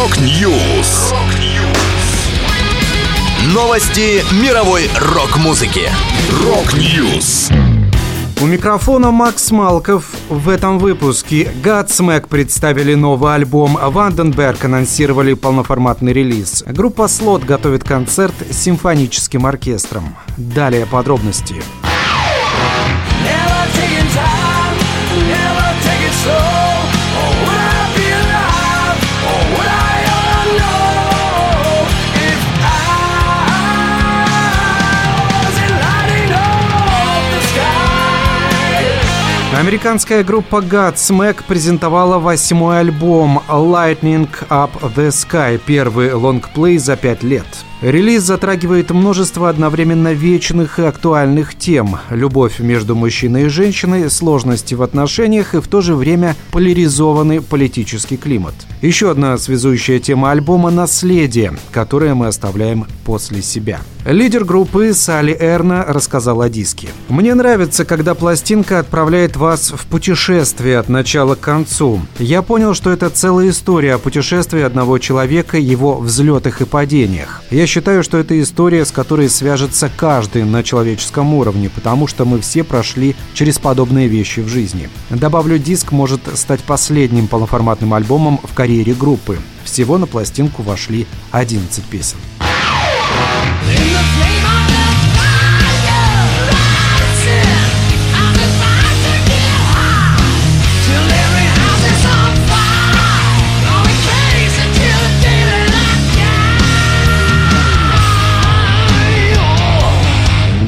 Rock News. Новости мировой рок-музыки. Rock News. У микрофона Макс Малков. В этом выпуске Godsmack представили новый альбом, Vandenberg анонсировали полноформатный релиз. Группа Слот готовит концерт с симфоническим оркестром. Далее подробности. Never Американская группа Godsmack презентовала восьмой альбом Lightning Up the Sky, первый лонгплей за пять лет. Релиз затрагивает множество одновременно вечных и актуальных тем. Любовь между мужчиной и женщиной, сложности в отношениях и в то же время поляризованный политический климат. Еще одна связующая тема альбома – наследие, которое мы оставляем после себя. Лидер группы Салли Эрна рассказал о диске. «Мне нравится, когда пластинка отправляет вас в путешествие от начала к концу. Я понял, что это целая история о путешествии одного человека, его взлетах и падениях. Я считаю, что это история, с которой свяжется каждый на человеческом уровне, потому что мы все прошли через подобные вещи в жизни. Добавлю, диск может стать последним полноформатным альбомом в карьере группы. Всего на пластинку вошли 11 песен. In the flame of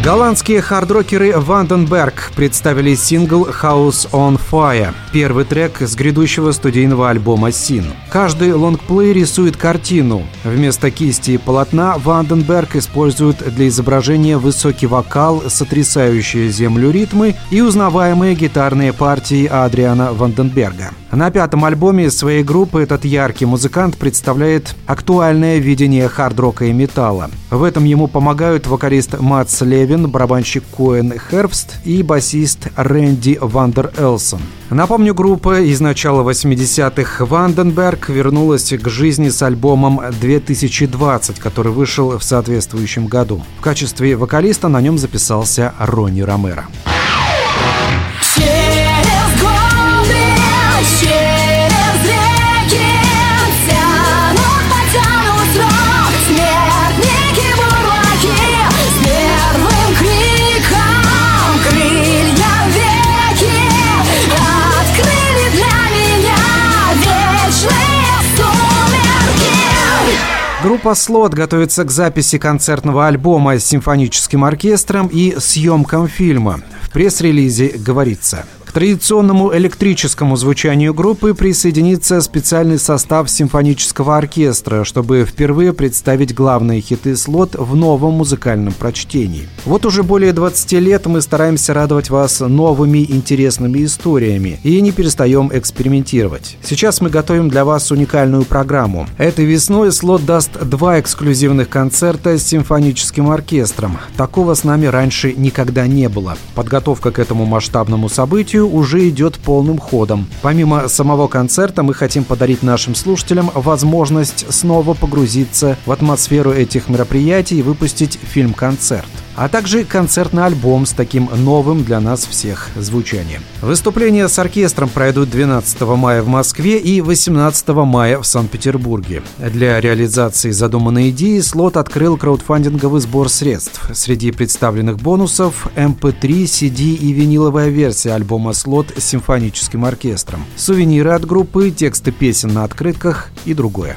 Голландские хардрокеры Vandenberg представили сингл «House on Fire», первый трек с грядущего студийного альбома «Sin». Каждый лонгплей рисует картину. Вместо кисти и полотна Vandenberg использует для изображения высокий вокал, сотрясающие землю ритмы и узнаваемые гитарные партии Адриана Ванденберга. На пятом альбоме своей группы этот яркий музыкант представляет актуальное видение хард-рока и металла. В этом ему помогают вокалист Матс Левин, барабанщик Коэн Хербст и басист Рэнди Вандер Элсон. Напомню, группа из начала 80-х Ванденберг вернулась к жизни с альбомом 2020, который вышел в соответствующем году. В качестве вокалиста на нем записался Ронни Ромеро. Через Группа «Слот» готовится к записи концертного альбома с симфоническим оркестром и съемкам фильма. В пресс-релизе говорится – традиционному электрическому звучанию группы присоединится специальный состав симфонического оркестра, чтобы впервые представить главные хиты слот в новом музыкальном прочтении. Вот уже более 20 лет мы стараемся радовать вас новыми интересными историями и не перестаем экспериментировать. Сейчас мы готовим для вас уникальную программу. Этой весной слот даст два эксклюзивных концерта с симфоническим оркестром. Такого с нами раньше никогда не было. Подготовка к этому масштабному событию уже идет полным ходом. Помимо самого концерта мы хотим подарить нашим слушателям возможность снова погрузиться в атмосферу этих мероприятий и выпустить фильм-концерт а также концертный альбом с таким новым для нас всех звучанием. Выступления с оркестром пройдут 12 мая в Москве и 18 мая в Санкт-Петербурге. Для реализации задуманной идеи слот открыл краудфандинговый сбор средств. Среди представленных бонусов MP3, CD и виниловая версия альбома слот с симфоническим оркестром, сувениры от группы, тексты песен на открытках и другое.